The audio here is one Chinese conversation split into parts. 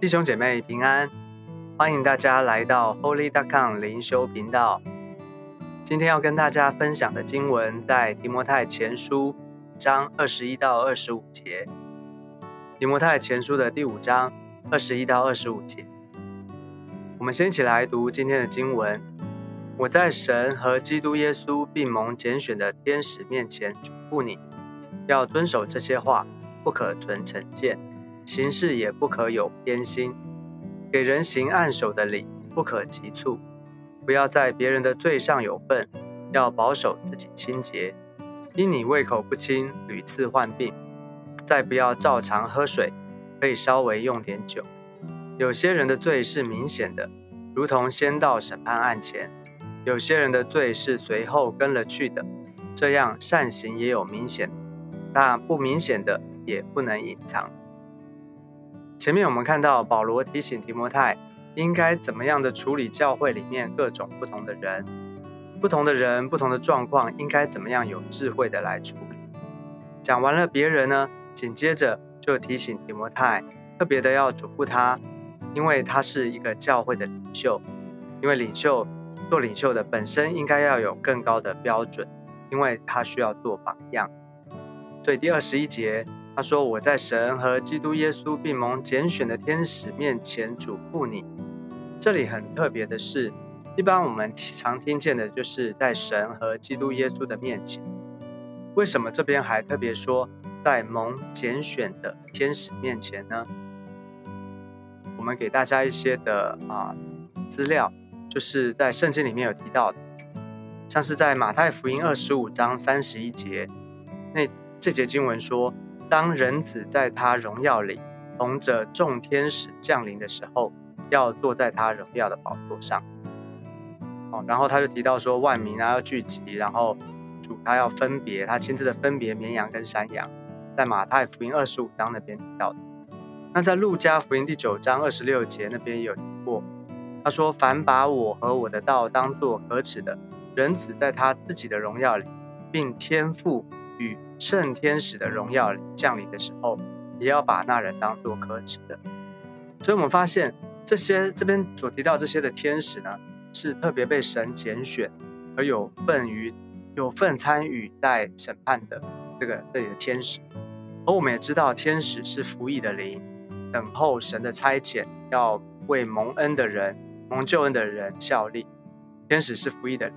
弟兄姐妹平安，欢迎大家来到 Holy.com 灵修频道。今天要跟大家分享的经文在提摩太前书章二十一到二十五节。提摩太前书的第五章二十一到二十五节，我们先一起来读今天的经文。我在神和基督耶稣并蒙拣选的天使面前嘱咐你，要遵守这些话，不可存成见。行事也不可有偏心，给人行按手的礼不可急促，不要在别人的罪上有份，要保守自己清洁。因你胃口不清，屡次患病，再不要照常喝水，可以稍微用点酒。有些人的罪是明显的，如同先到审判案前；有些人的罪是随后跟了去的，这样善行也有明显，但不明显的也不能隐藏。前面我们看到保罗提醒提摩太，应该怎么样的处理教会里面各种不同的人，不同的人、不同的状况，应该怎么样有智慧的来处理。讲完了别人呢，紧接着就提醒提摩太，特别的要嘱咐他，因为他是一个教会的领袖，因为领袖做领袖的本身应该要有更高的标准，因为他需要做榜样。所以第二十一节。他说：“我在神和基督耶稣并蒙拣选的天使面前嘱咐你。”这里很特别的是，一般我们常听见的就是在神和基督耶稣的面前。为什么这边还特别说在蒙拣选的天使面前呢？我们给大家一些的啊资料，就是在圣经里面有提到的，像是在马太福音二十五章三十一节，那这节经文说。当人子在他荣耀里同着众天使降临的时候，要坐在他荣耀的宝座上。哦，然后他就提到说，万民啊要聚集，然后主他要分别，他亲自的分别绵羊跟山羊，在马太福音二十五章那边提到的。那在路加福音第九章二十六节那边也有提过，他说：“凡把我和我的道当作可耻的，人子在他自己的荣耀里，并天赋。”与圣天使的荣耀降临的时候，也要把那人当作可耻的。所以，我们发现这些这边所提到这些的天使呢，是特别被神拣选，而有份于有份参与在审判的这个这里的天使。而我们也知道，天使是服役的灵，等候神的差遣，要为蒙恩的人、蒙救恩的人效力。天使是服役的灵，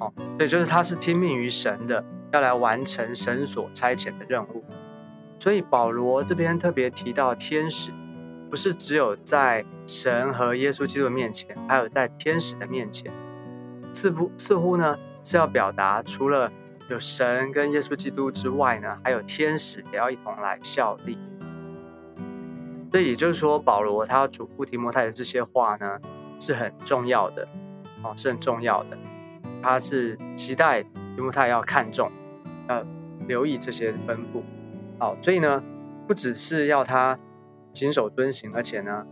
哦，所以就是他是听命于神的。要来完成神所差遣的任务，所以保罗这边特别提到天使，不是只有在神和耶稣基督面前，还有在天使的面前，似乎似乎呢是要表达，除了有神跟耶稣基督之外呢，还有天使也要一同来效力。所以也就是说，保罗他嘱咐提摩太的这些话呢，是很重要的，哦，是很重要的，他是期待提摩太要看重。要留意这些分布，好，所以呢，不只是要他谨守遵行，而且呢，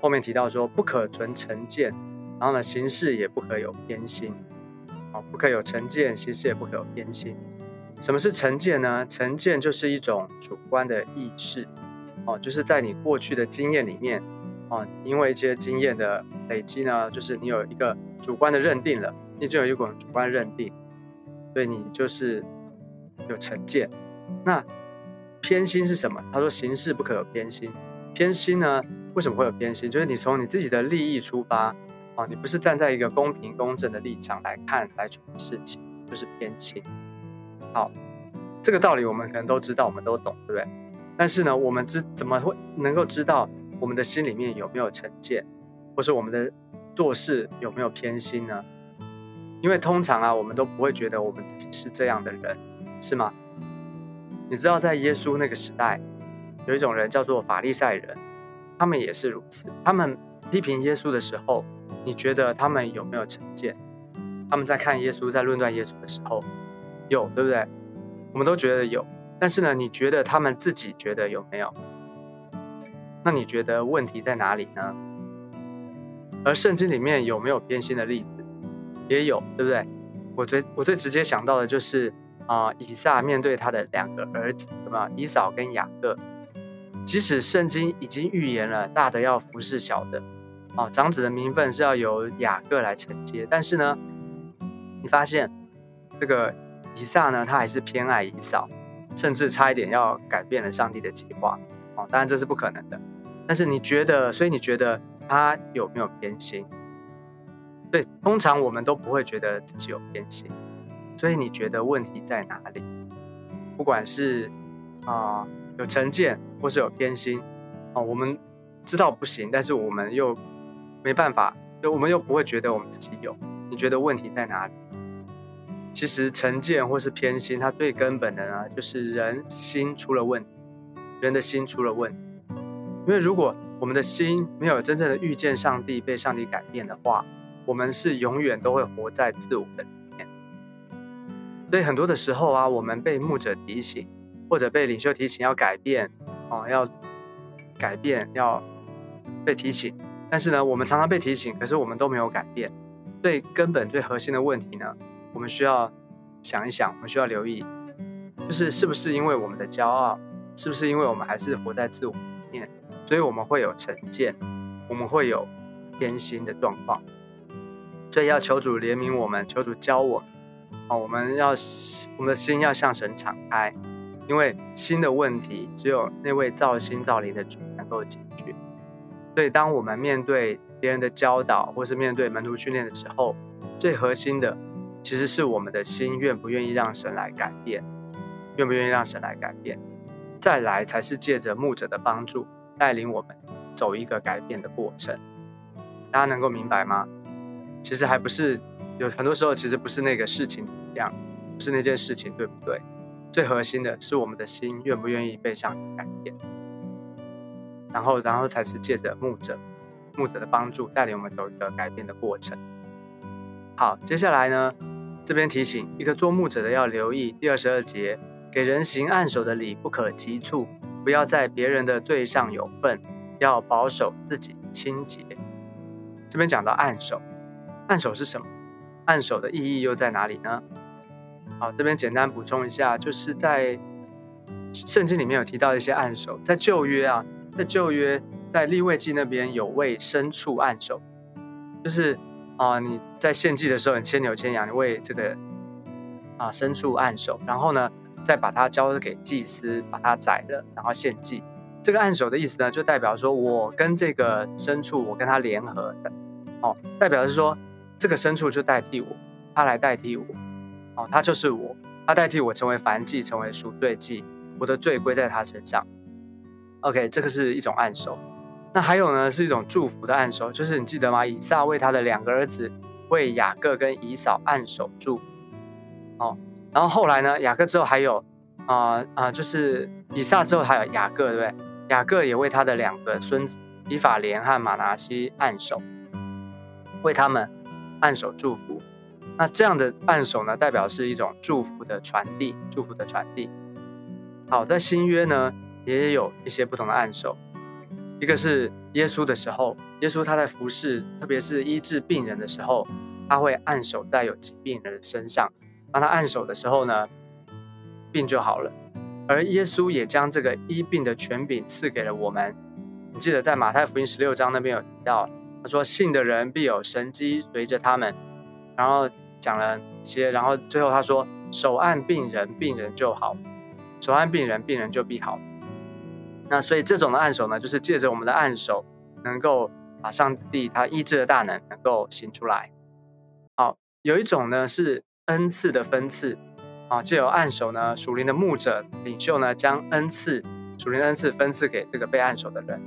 后面提到说不可存成见，然后呢，行事也不可有偏心，好，不可有成见，行事也不可有偏心。什么是成见呢？成见就是一种主观的意识，哦，就是在你过去的经验里面，哦，因为一些经验的累积呢，就是你有一个主观的认定了，你就有一种主观认定，所以你就是。有成见，那偏心是什么？他说行事不可有偏心。偏心呢？为什么会有偏心？就是你从你自己的利益出发，啊，你不是站在一个公平公正的立场来看来处理事情，就是偏心。好，这个道理我们可能都知道，我们都懂，对不对？但是呢，我们知怎么会能够知道我们的心里面有没有成见，或是我们的做事有没有偏心呢？因为通常啊，我们都不会觉得我们自己是这样的人。是吗？你知道，在耶稣那个时代，有一种人叫做法利赛人，他们也是如此。他们批评耶稣的时候，你觉得他们有没有成见？他们在看耶稣，在论断耶稣的时候，有，对不对？我们都觉得有。但是呢，你觉得他们自己觉得有没有？那你觉得问题在哪里呢？而圣经里面有没有偏心的例子？也有，对不对？我最我最直接想到的就是。啊，以撒面对他的两个儿子，什么以扫跟雅各，即使圣经已经预言了大的要服侍小的，哦，长子的名分是要由雅各来承接，但是呢，你发现这个以撒呢，他还是偏爱以扫，甚至差一点要改变了上帝的计划，哦，当然这是不可能的。但是你觉得，所以你觉得他有没有偏心？对，通常我们都不会觉得自己有偏心，所以你觉得问题在哪里？不管是啊有成见，或是有偏心，哦，我们知道不行，但是我们又没办法，就我们又不会觉得我们自己有。你觉得问题在哪里？其实成见或是偏心，它最根本的呢，就是人心出了问题，人的心出了问题。因为如果我们的心没有真正的遇见上帝，被上帝改变的话，我们是永远都会活在自我的。所以很多的时候啊，我们被牧者提醒，或者被领袖提醒要改变，哦，要改变，要被提醒。但是呢，我们常常被提醒，可是我们都没有改变。最根本、最核心的问题呢，我们需要想一想，我们需要留意，就是是不是因为我们的骄傲，是不是因为我们还是活在自我里面？所以我们会有成见，我们会有偏心的状况，所以要求主怜悯我们，求主教我们。哦，我们要我们的心要向神敞开，因为心的问题只有那位造心造灵的主能够解决。所以当我们面对别人的教导，或是面对门徒训练的时候，最核心的其实是我们的心愿不愿意让神来改变，愿不愿意让神来改变，再来才是借着牧者的帮助。带领我们走一个改变的过程，大家能够明白吗？其实还不是有很多时候，其实不是那个事情怎么样，不是那件事情对不对？最核心的是我们的心愿不愿意被上帝改变，然后，然后才是借着牧者、牧者的帮助，带领我们走一个改变的过程。好，接下来呢，这边提醒一个做牧者的要留意第二十二节，给人行按手的礼不可急促。不要在别人的罪上有份，要保守自己清洁。这边讲到按手，按手是什么？按手的意义又在哪里呢？好，这边简单补充一下，就是在圣经里面有提到一些按手，在旧约啊，在旧约在立位记那边有为牲畜按手，就是啊你在献祭的时候，你牵牛牵羊，你为这个啊牲畜按手，然后呢？再把它交给祭司，把它宰了，然后献祭。这个按手的意思呢，就代表说我跟这个牲畜，我跟他联合的，哦，代表是说这个牲畜就代替我，他来代替我，哦，他就是我，他代替我成为凡祭，成为赎罪祭，我的罪归在他身上。OK，这个是一种暗手。那还有呢，是一种祝福的暗手，就是你记得吗？以撒为他的两个儿子，为雅各跟以扫暗手祝，哦。然后后来呢？雅各之后还有，啊啊，就是以撒之后还有雅各，对不对？雅各也为他的两个孙子以法莲和马拿西暗手，为他们按手祝福。那这样的按手呢，代表是一种祝福的传递，祝福的传递。好，在新约呢，也有一些不同的按手。一个是耶稣的时候，耶稣他在服侍，特别是医治病人的时候，他会按手带有疾病人的身上。当他按手的时候呢，病就好了。而耶稣也将这个医病的权柄赐给了我们。你记得在马太福音十六章那边有提到，他说：“信的人必有神机随着他们。”然后讲了些，然后最后他说：“手按病人，病人就好；手按病人，病人就必好。”那所以这种的按手呢，就是借着我们的按手，能够把上帝他医治的大能能够行出来。好，有一种呢是。恩赐的分赐，啊，借由按手呢，属灵的牧者领袖呢，将恩赐属灵恩赐分赐给这个被按手的人。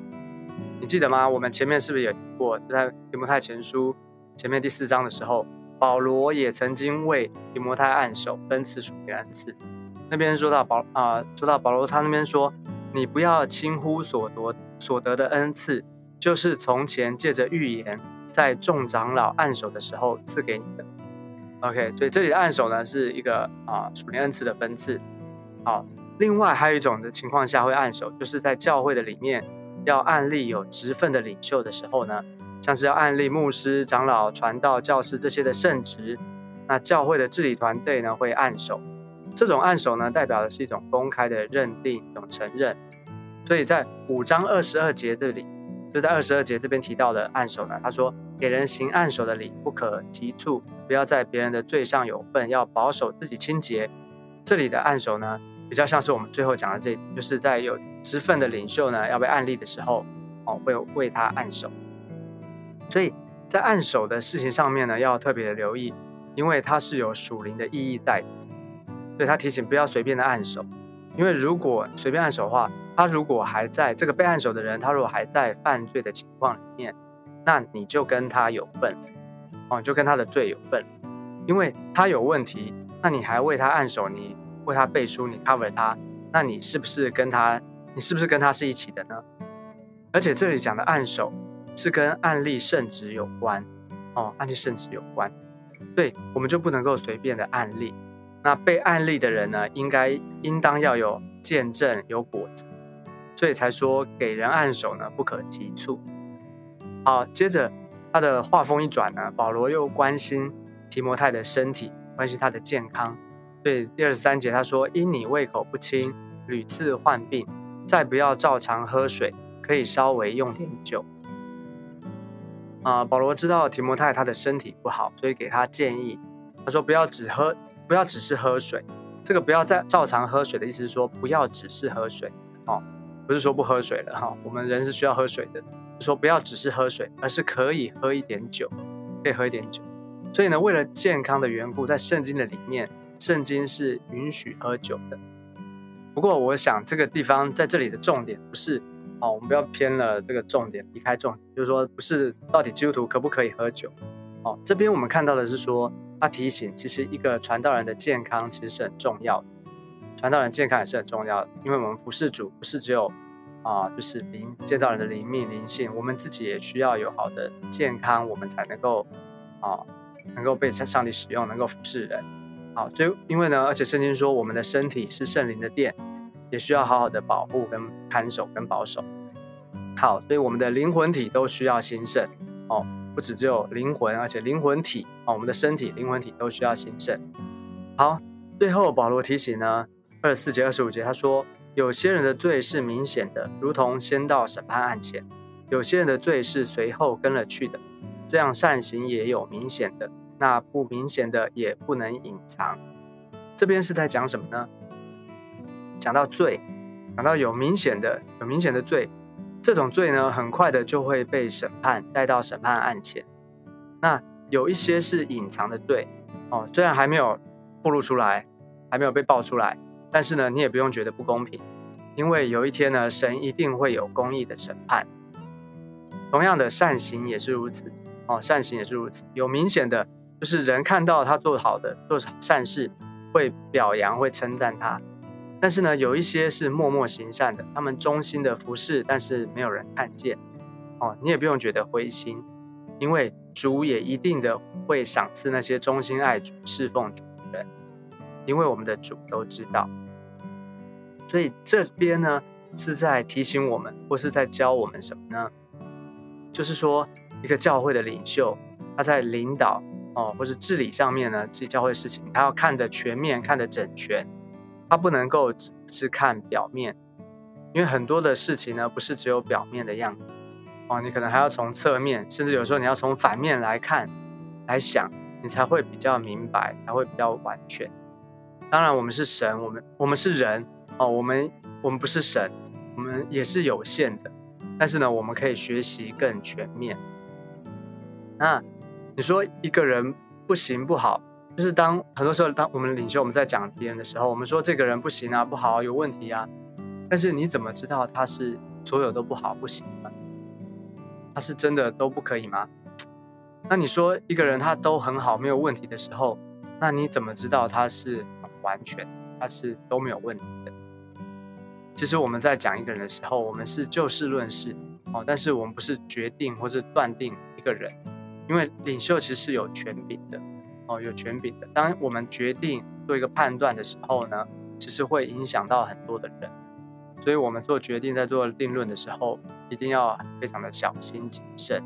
你记得吗？我们前面是不是也提过，在提摩太前书前面第四章的时候，保罗也曾经为提摩太按手分赐属灵恩赐。那边说到保啊，说到保罗他那边说，你不要轻忽所夺所得的恩赐，就是从前借着预言，在众长老按手的时候赐给你的。OK，所以这里的按手呢是一个啊属灵恩赐的分次。好，另外还有一种的情况下会按手，就是在教会的里面要案例有职分的领袖的时候呢，像是要案例牧师、长老、传道、教师这些的圣职，那教会的治理团队呢会按手。这种按手呢代表的是一种公开的认定、一种承认。所以在五章二十二节这里，就在二十二节这边提到的按手呢，他说给人行按手的礼不可急促，不要在别人的罪上有份，要保守自己清洁。这里的按手呢，比较像是我们最后讲的这，就是在有职分的领袖呢要被按立的时候，哦，会为他按手。所以在按手的事情上面呢，要特别的留意，因为它是有属灵的意义在。所以他提醒不要随便的按手，因为如果随便按手的话，他如果还在这个被按手的人，他如果还在犯罪的情况里面，那你就跟他有份，哦，就跟他的罪有份，因为他有问题，那你还为他按手，你为他背书，你 cover 他，那你是不是跟他，你是不是跟他是一起的呢？而且这里讲的按手是跟案例圣旨有关，哦，案例圣旨有关，对，我们就不能够随便的案例。那被案例的人呢，应该应当要有见证有果子，所以才说给人按手呢不可急促。好，接着他的话锋一转呢，保罗又关心提摩太的身体，关心他的健康。所以第二十三节他说：因你胃口不清，屡次患病，再不要照常喝水，可以稍微用点酒。啊，保罗知道提摩太他的身体不好，所以给他建议，他说不要只喝。不要只是喝水，这个不要再照常喝水的意思是说，不要只是喝水哦，不是说不喝水了哈，我们人是需要喝水的，说不要只是喝水，而是可以喝一点酒，可以喝一点酒。所以呢，为了健康的缘故，在圣经的里面，圣经是允许喝酒的。不过，我想这个地方在这里的重点不是哦，我们不要偏了这个重点，离开重点，就是说不是到底基督徒可不可以喝酒哦，这边我们看到的是说。他提醒，其实一个传道人的健康其实是很重要的，传道人健康也是很重要的，因为我们服侍主不是只有啊，就是灵建造人的灵命灵性，我们自己也需要有好的健康，我们才能够啊，能够被上帝使用，能够服侍人。好，所以因为呢，而且圣经说我们的身体是圣灵的殿，也需要好好的保护跟看守跟保守。好，所以我们的灵魂体都需要兴盛哦。不止只有灵魂，而且灵魂体啊，我们的身体、灵魂体都需要兴盛。好，最后保罗提醒呢，二十四节、二十五节，他说有些人的罪是明显的，如同先到审判案前；有些人的罪是随后跟了去的，这样善行也有明显的，那不明显的也不能隐藏。这边是在讲什么呢？讲到罪，讲到有明显的、有明显的罪。这种罪呢，很快的就会被审判带到审判案前。那有一些是隐藏的罪哦，虽然还没有暴露出来，还没有被爆出来，但是呢，你也不用觉得不公平，因为有一天呢，神一定会有公义的审判。同样的，善行也是如此哦，善行也是如此。有明显的，就是人看到他做好的做善事，会表扬，会称赞他。但是呢，有一些是默默行善的，他们忠心的服侍，但是没有人看见。哦，你也不用觉得灰心，因为主也一定的会赏赐那些忠心爱主、侍奉主的人，因为我们的主都知道。所以这边呢，是在提醒我们，或是在教我们什么呢？就是说，一个教会的领袖，他在领导哦，或是治理上面呢，这教会的事情，他要看得全面，看得整全。他不能够只是看表面，因为很多的事情呢，不是只有表面的样子哦，你可能还要从侧面，甚至有时候你要从反面来看、来想，你才会比较明白，才会比较完全。当然，我们是神，我们我们是人哦，我们我们不是神，我们也是有限的，但是呢，我们可以学习更全面。那你说一个人不行不好？就是当很多时候，当我们领袖我们在讲别人的时候，我们说这个人不行啊，不好，有问题啊。但是你怎么知道他是所有都不好不行呢？他是真的都不可以吗？那你说一个人他都很好没有问题的时候，那你怎么知道他是完全他是都没有问题的？其实我们在讲一个人的时候，我们是就事论事哦，但是我们不是决定或者断定一个人，因为领袖其实是有权柄的。哦，有权柄的。当我们决定做一个判断的时候呢，其实会影响到很多的人，所以我们做决定在做定论的时候，一定要非常的小心谨慎。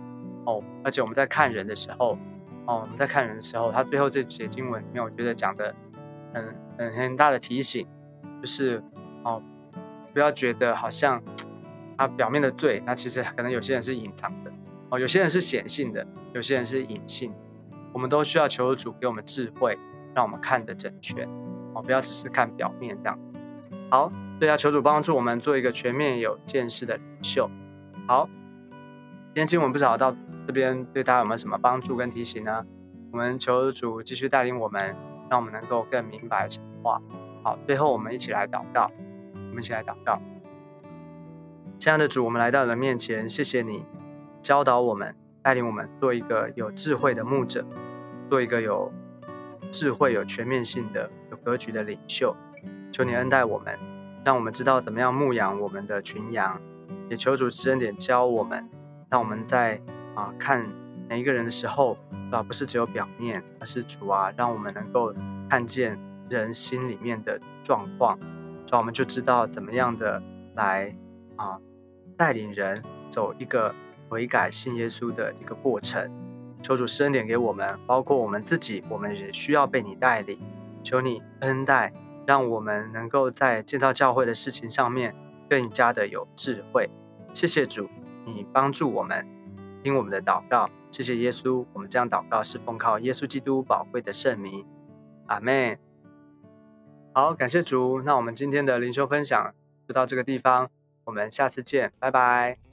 哦，而且我们在看人的时候，哦，我们在看人的时候，他最后这节经文里面，我觉得讲的很很很大的提醒，就是哦，不要觉得好像他表面的罪，那其实可能有些人是隐藏的哦，有些人是显性的，有些人是隐性。我们都需要求主给我们智慧，让我们看得整全哦，不要只是看表面这样。好，所以要求主帮助我们做一个全面有见识的领袖。好，今天经文不知道到这边对大家有没有什么帮助跟提醒呢？我们求主继续带领我们，让我们能够更明白神话。好，最后我们一起来祷告，我们一起来祷告。亲爱的主，我们来到你的面前，谢谢你教导我们，带领我们做一个有智慧的牧者，做一个有智慧、有全面性的、有格局的领袖。求你恩待我们，让我们知道怎么样牧养我们的群羊。也求主施恩点教我们，让我们在啊看每一个人的时候，啊不是只有表面，而是主啊，让我们能够看见人心里面的状况，所以我们就知道怎么样的来啊带领人走一个悔改信耶稣的一个过程。求主施恩点给我们，包括我们自己，我们也需要被你带领。求你恩待，让我们能够在建造教会的事情上面。更加的有智慧，谢谢主，你帮助我们听我们的祷告，谢谢耶稣，我们这样祷告是奉靠耶稣基督宝贵的圣名，阿门。好，感谢主，那我们今天的灵修分享就到这个地方，我们下次见，拜拜。